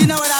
You know what I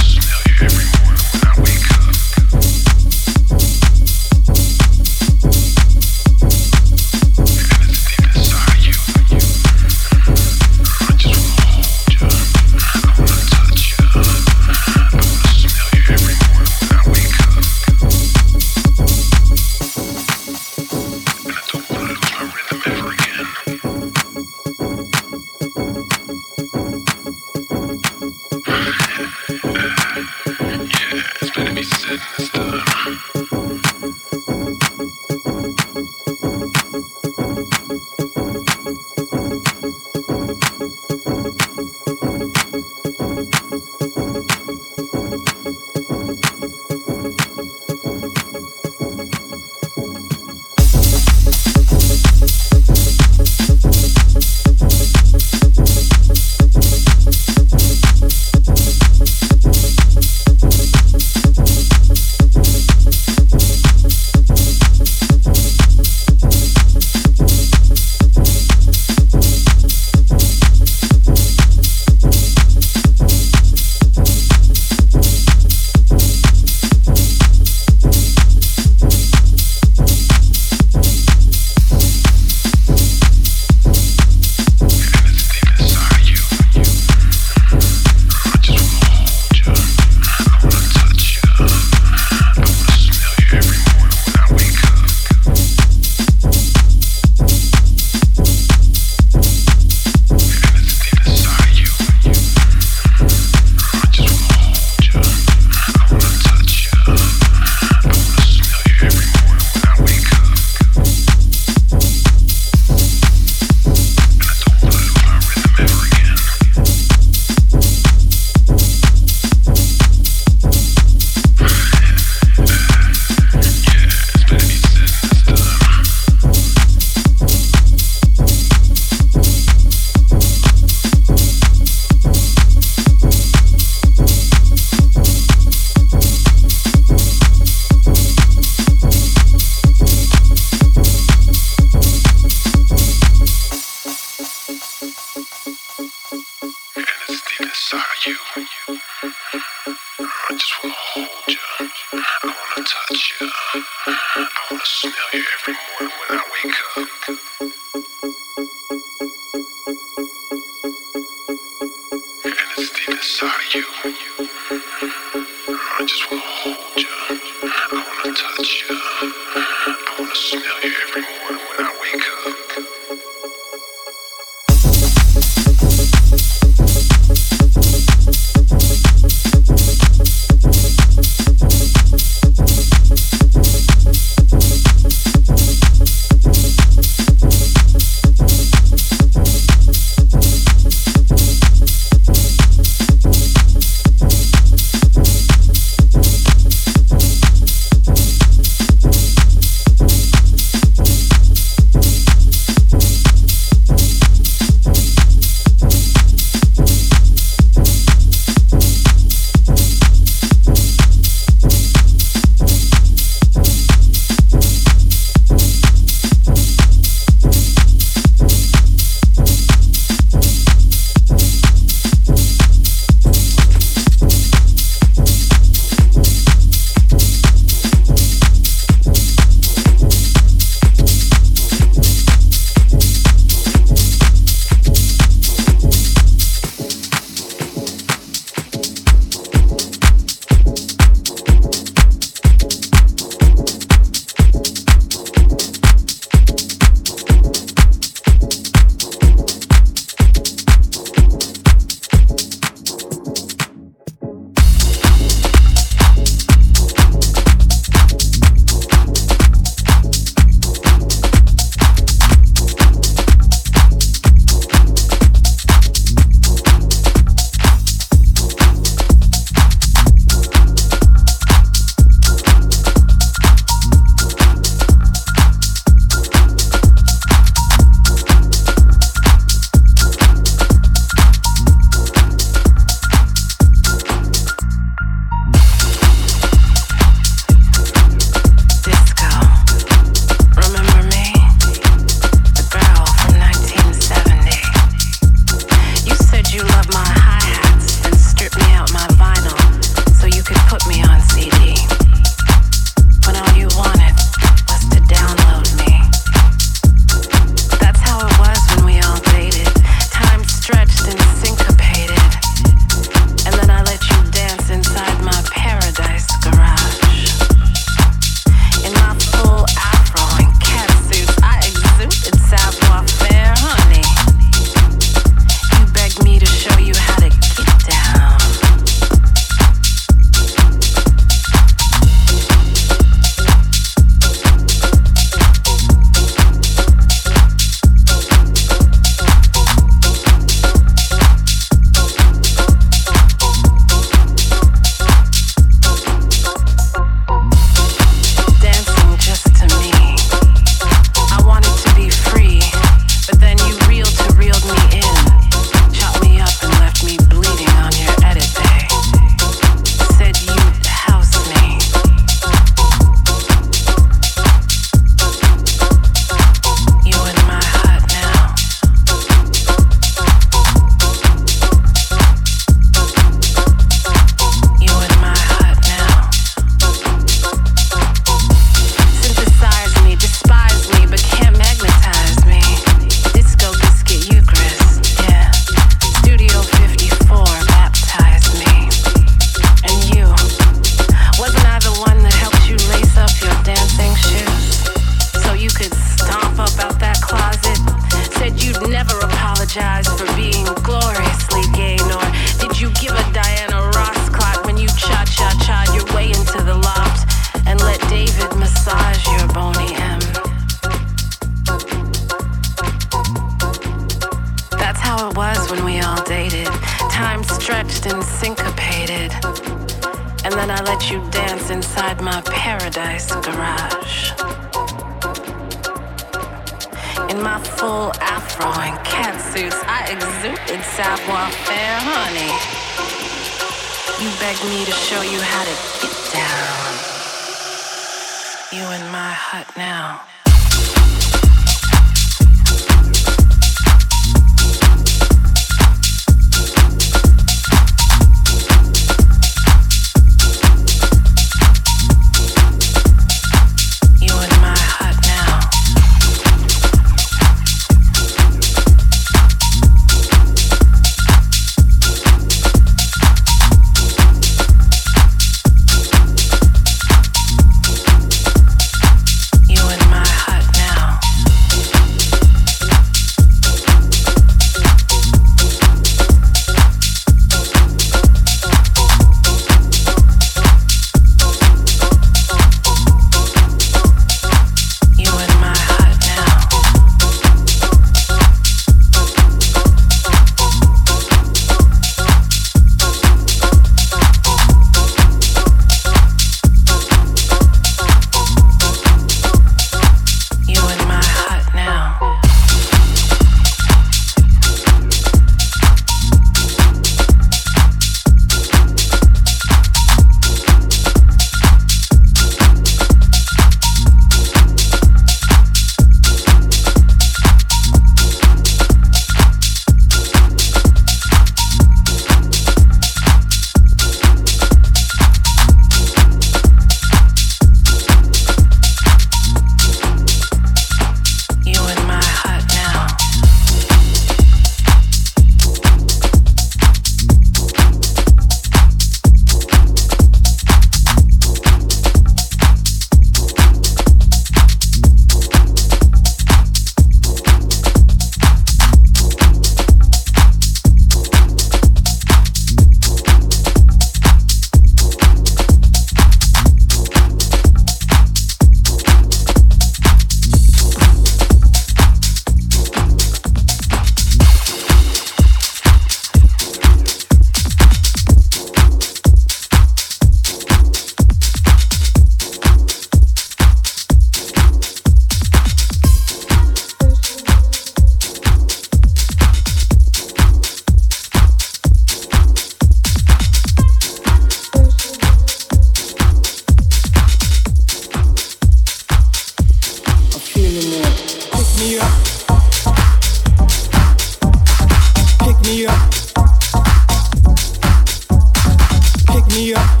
me up.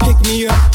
Pick me up.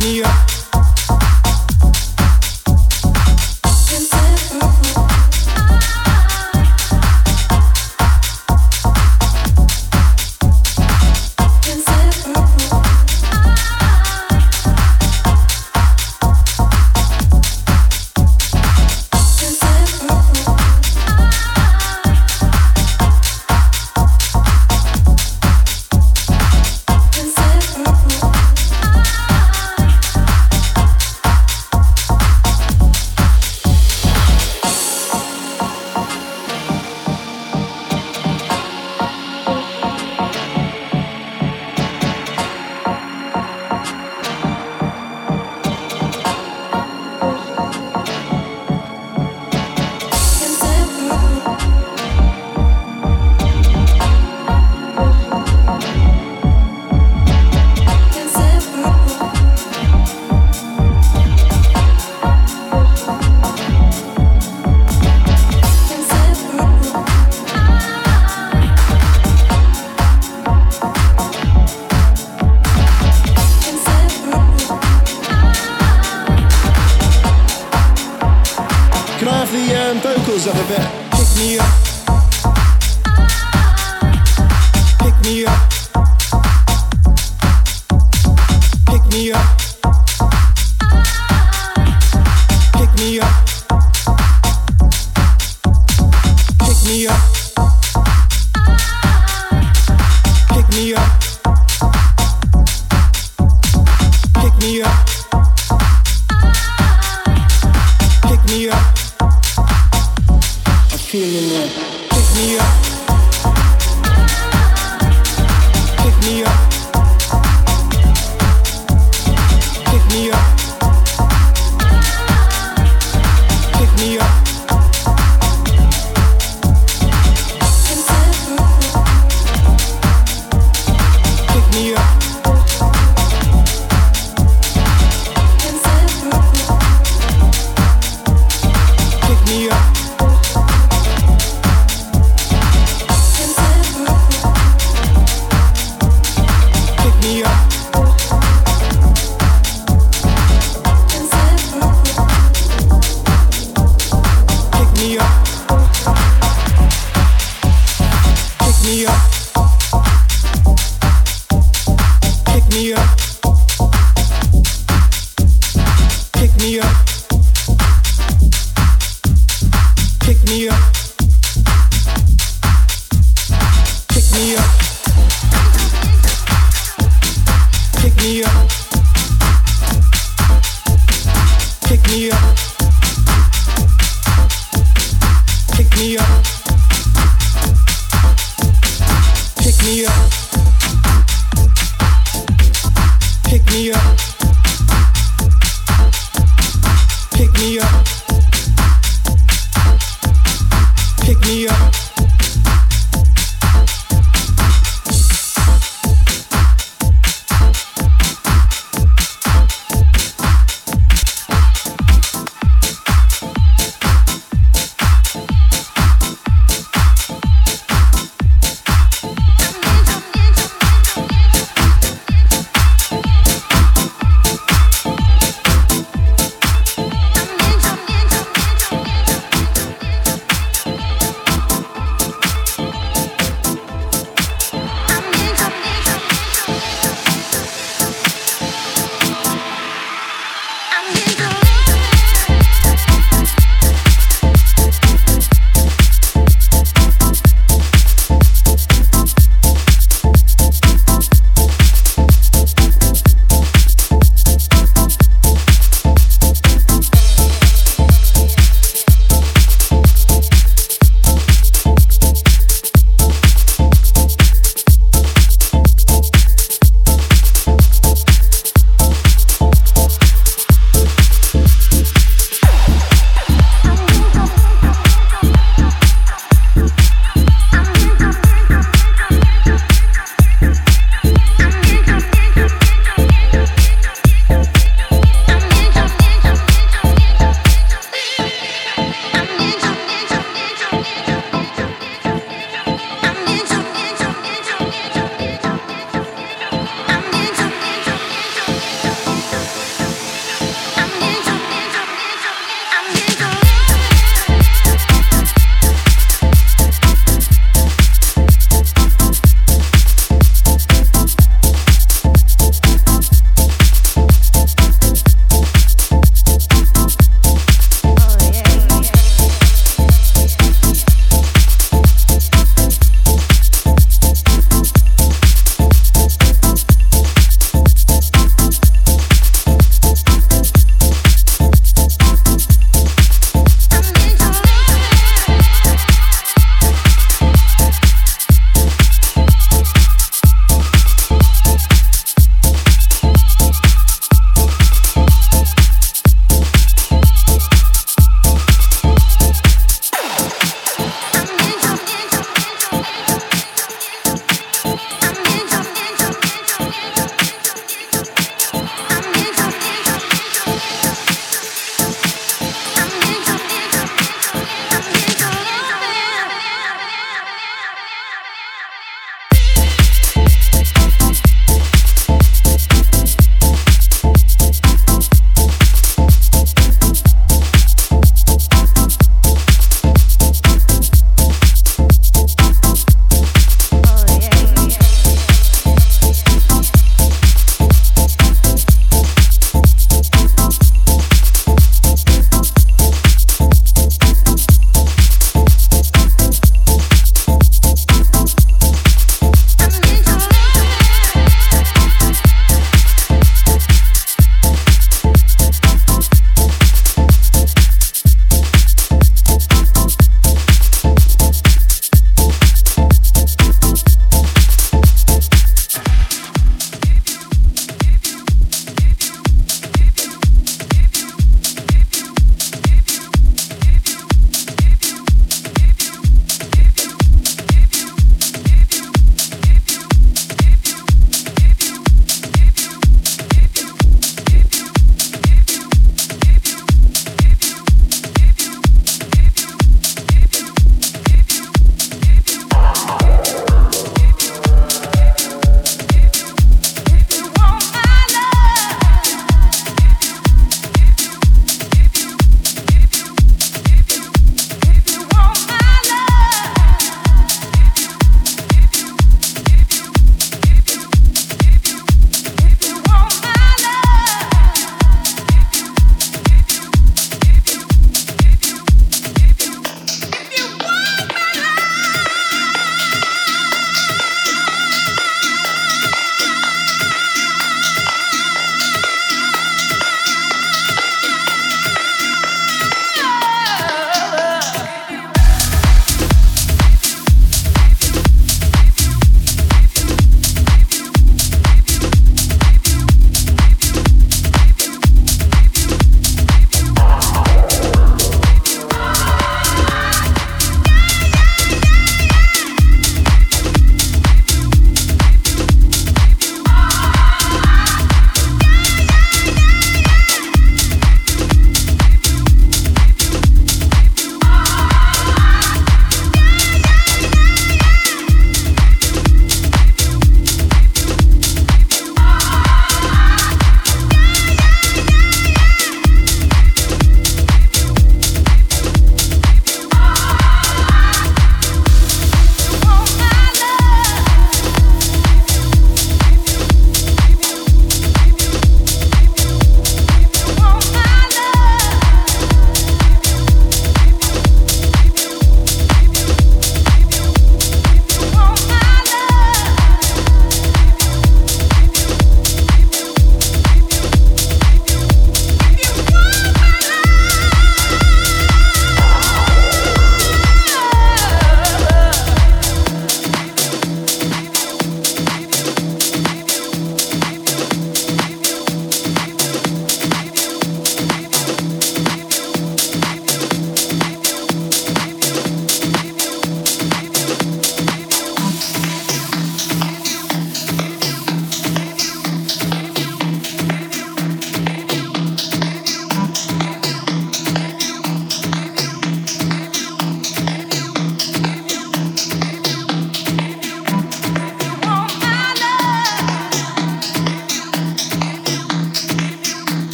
me up.